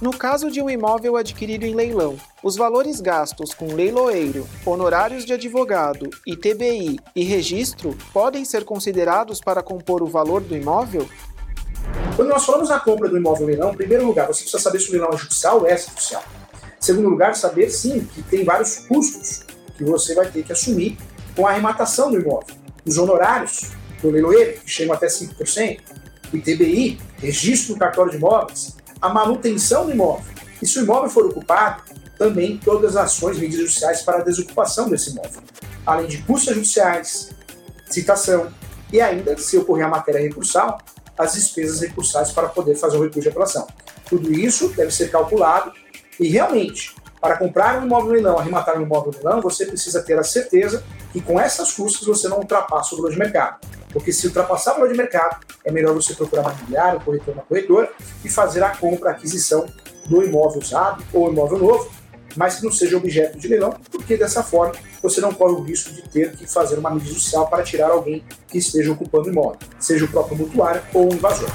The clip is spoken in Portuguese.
No caso de um imóvel adquirido em leilão, os valores gastos com leiloeiro, honorários de advogado, ITBI e registro podem ser considerados para compor o valor do imóvel? Quando nós falamos na compra do imóvel em leilão, em primeiro lugar, você precisa saber se o leilão é judicial ou é extrajudicial. Em segundo lugar, saber sim que tem vários custos que você vai ter que assumir com a arrematação do imóvel. Os honorários do leiloeiro, que chegam até 5%, o ITBI, registro do cartório de imóveis, a manutenção do imóvel. E se o imóvel for ocupado, também todas as ações, medidas judiciais para a desocupação desse imóvel. Além de custas judiciais, citação e ainda, se ocorrer a matéria recursal, as despesas recursais para poder fazer o recurso de apelação. Tudo isso deve ser calculado e realmente, para comprar um imóvel leilão, arrematar um imóvel leilão, você precisa ter a certeza que com essas custas você não ultrapassa o valor de mercado. Porque se ultrapassar o valor de mercado, é melhor você procurar uma imobiliária, um corretor, uma corretora e fazer a compra, a aquisição do imóvel usado ou imóvel novo, mas que não seja objeto de leilão, porque dessa forma você não corre o risco de ter que fazer uma medida judicial para tirar alguém que esteja ocupando o imóvel, seja o próprio mutuário ou o invasor.